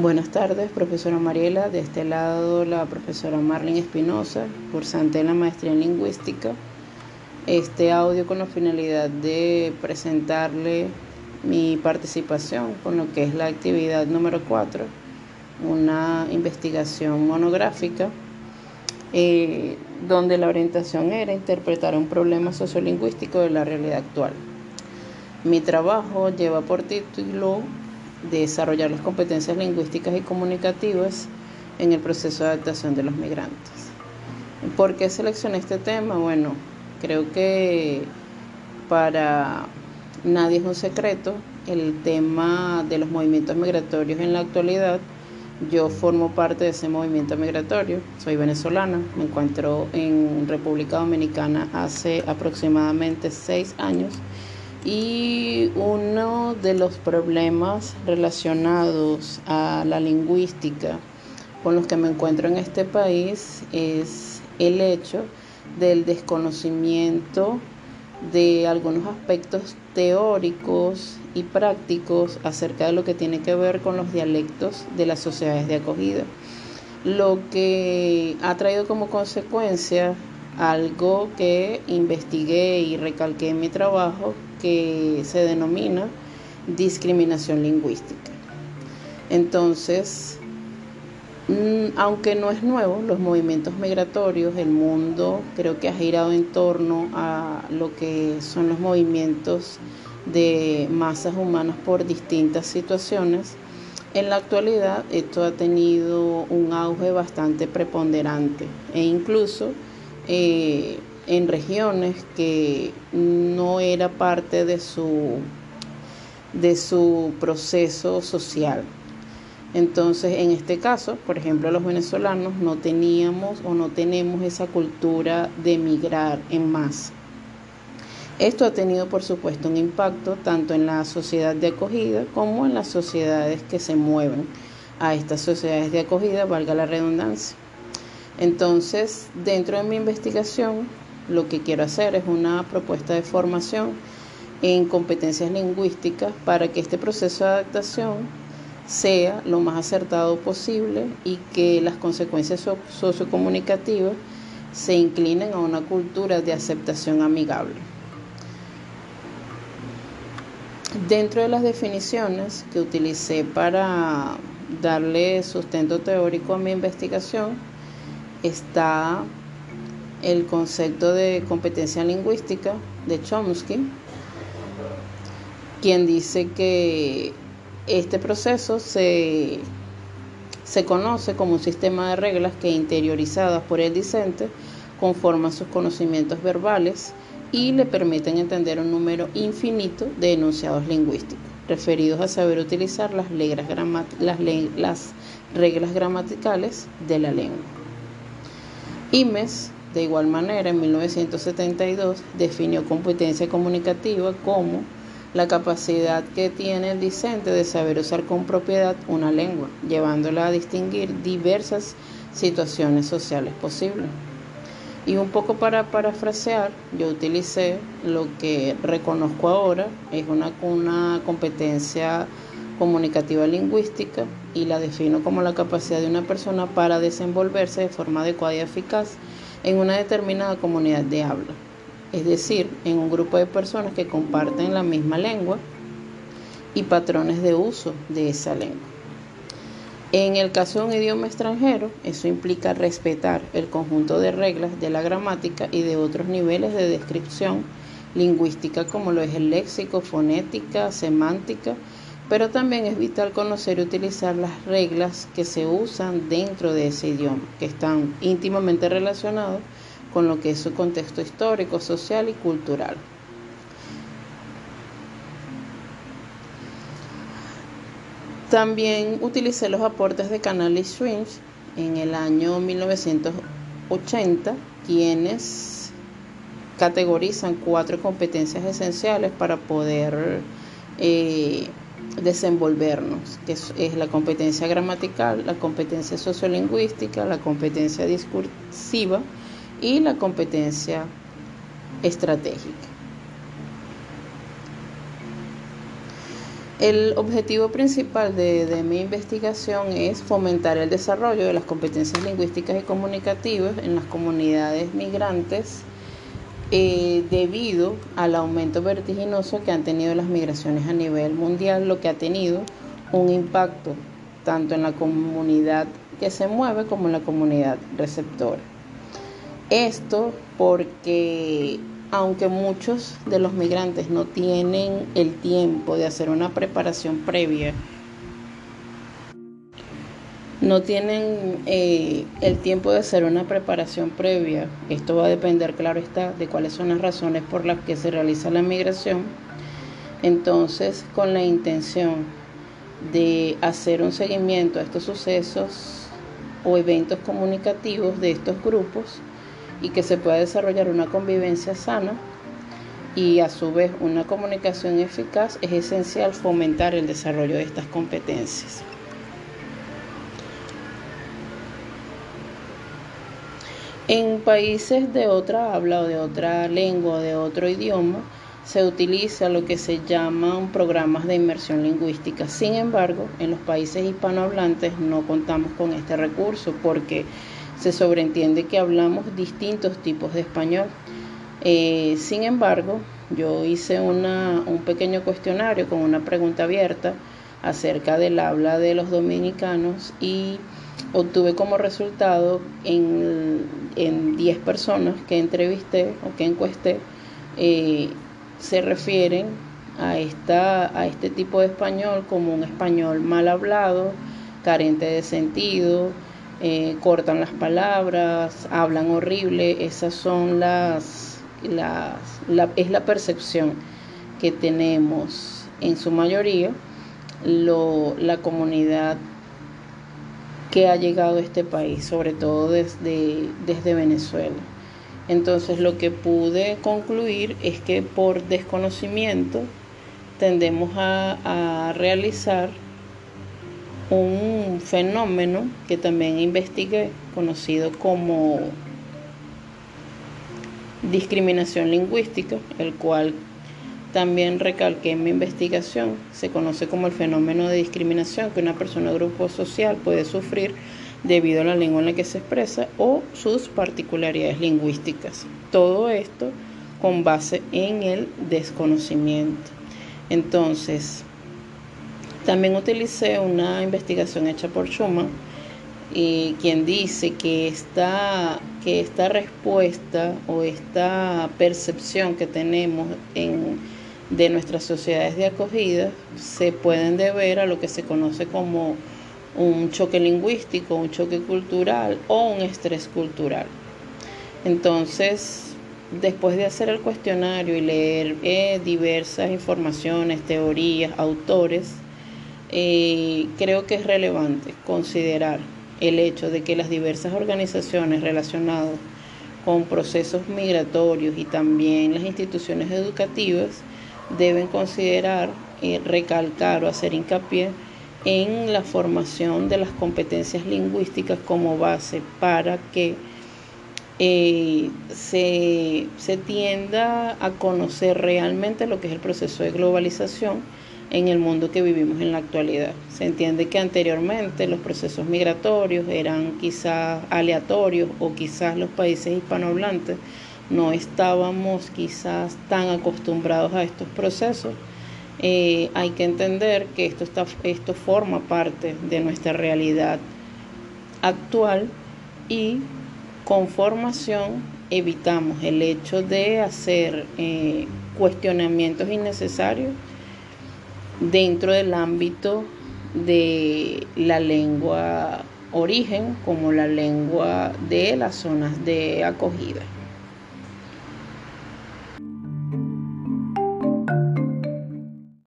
Buenas tardes, profesora Mariela. De este lado, la profesora Marlene Espinosa, cursante de la maestría en lingüística. Este audio con la finalidad de presentarle mi participación con lo que es la actividad número 4, una investigación monográfica, eh, donde la orientación era interpretar un problema sociolingüístico de la realidad actual. Mi trabajo lleva por título desarrollar las competencias lingüísticas y comunicativas en el proceso de adaptación de los migrantes. ¿Por qué seleccioné este tema? Bueno, creo que para nadie es un secreto el tema de los movimientos migratorios en la actualidad. Yo formo parte de ese movimiento migratorio, soy venezolana, me encuentro en República Dominicana hace aproximadamente seis años y uno de los problemas relacionados a la lingüística con los que me encuentro en este país es el hecho del desconocimiento de algunos aspectos teóricos y prácticos acerca de lo que tiene que ver con los dialectos de las sociedades de acogida, lo que ha traído como consecuencia algo que investigué y recalqué en mi trabajo, que se denomina discriminación lingüística. Entonces, mm, aunque no es nuevo, los movimientos migratorios, el mundo creo que ha girado en torno a lo que son los movimientos de masas humanas por distintas situaciones. En la actualidad esto ha tenido un auge bastante preponderante e incluso eh, en regiones que no era parte de su, de su proceso social. Entonces, en este caso, por ejemplo, los venezolanos no teníamos o no tenemos esa cultura de emigrar en masa. Esto ha tenido, por supuesto, un impacto tanto en la sociedad de acogida como en las sociedades que se mueven a estas sociedades de acogida, valga la redundancia. Entonces, dentro de mi investigación, lo que quiero hacer es una propuesta de formación en competencias lingüísticas para que este proceso de adaptación sea lo más acertado posible y que las consecuencias sociocomunicativas se inclinen a una cultura de aceptación amigable. Dentro de las definiciones que utilicé para darle sustento teórico a mi investigación está el concepto de competencia lingüística de Chomsky, quien dice que este proceso se, se conoce como un sistema de reglas que interiorizadas por el discente conforman sus conocimientos verbales y le permiten entender un número infinito de enunciados lingüísticos, referidos a saber utilizar las, las reglas gramaticales de la lengua. Imes de igual manera, en 1972 definió competencia comunicativa como la capacidad que tiene el discente de saber usar con propiedad una lengua, llevándola a distinguir diversas situaciones sociales posibles. Y un poco para parafrasear, yo utilicé lo que reconozco ahora, es una, una competencia comunicativa lingüística y la defino como la capacidad de una persona para desenvolverse de forma adecuada y eficaz en una determinada comunidad de habla, es decir, en un grupo de personas que comparten la misma lengua y patrones de uso de esa lengua. En el caso de un idioma extranjero, eso implica respetar el conjunto de reglas de la gramática y de otros niveles de descripción lingüística como lo es el léxico, fonética, semántica, pero también es vital conocer y utilizar las reglas que se usan dentro de ese idioma, que están íntimamente relacionados con lo que es su contexto histórico, social y cultural. También utilicé los aportes de Canal y Swings en el año 1980, quienes categorizan cuatro competencias esenciales para poder eh, desenvolvernos, que es, la competencia gramatical, la competencia sociolingüística, la competencia discursiva y la competencia estratégica. El objetivo principal de, mi investigación es fomentar el desarrollo de las competencias lingüísticas y comunicativas en las comunidades migrantes eh, debido al aumento vertiginoso que han tenido las migraciones a nivel mundial, lo que ha tenido un impacto tanto en la comunidad que se mueve como en la comunidad receptora. Esto porque aunque muchos de los migrantes no tienen el tiempo de hacer una preparación previa, no tienen eh, el tiempo de hacer una preparación previa, esto va a depender, claro está, de cuáles son las razones por las que se realiza la migración, entonces con la intención de hacer un seguimiento a estos sucesos o eventos comunicativos de estos grupos, y que se pueda desarrollar una convivencia sana y a su vez una comunicación eficaz, es esencial fomentar el desarrollo de estas competencias. En países de otra habla o de otra lengua o de otro idioma, se utiliza lo que se llaman programas de inmersión lingüística. Sin embargo, en los países hispanohablantes no contamos con este recurso porque se sobreentiende que hablamos distintos tipos de español. Eh, sin embargo, yo hice un pequeño cuestionario con una pregunta abierta acerca del habla de los dominicanos y obtuve como resultado en, 10 personas que entrevisté o que encuesté, eh, se refieren a, esta, a este tipo de español como un español mal hablado, carente de sentido, eh, cortan las palabras, hablan horrible, esas son las, las es la percepción que tenemos en su mayoría la comunidad que ha llegado a este país, sobre todo desde, desde Venezuela. Entonces lo que pude concluir es que por desconocimiento tendemos a, a realizar un fenómeno que también investigué, conocido como discriminación lingüística, el cual también recalqué en mi investigación, se conoce como el fenómeno de discriminación que una persona o grupo social puede sufrir debido a la lengua en la que se expresa o sus particularidades lingüísticas. Todo esto con base en el desconocimiento. Entonces, también utilicé una investigación hecha por Schumann, y quien dice que esta, que esta respuesta o esta percepción que tenemos en, de nuestras sociedades de acogida se pueden deber a lo que se conoce como un choque lingüístico, un choque cultural o un estrés cultural. Entonces, después de hacer el cuestionario y leer eh, diversas informaciones, teorías, autores, eh, creo que es relevante considerar el hecho de que las diversas organizaciones relacionadas con procesos migratorios y también las instituciones educativas deben considerar, eh, recalcar o hacer hincapié en la formación de las competencias lingüísticas como base para que eh, se, se tienda a conocer realmente lo que es el proceso de globalización en el mundo que vivimos en la actualidad. Se entiende que anteriormente los procesos migratorios eran quizás aleatorios o quizás los países hispanohablantes no estábamos quizás tan acostumbrados a estos procesos. Eh, hay que entender que esto, está, esto forma parte de nuestra realidad actual y con formación evitamos el hecho de hacer eh, cuestionamientos innecesarios dentro del ámbito de la lengua origen como la lengua de las zonas de acogida.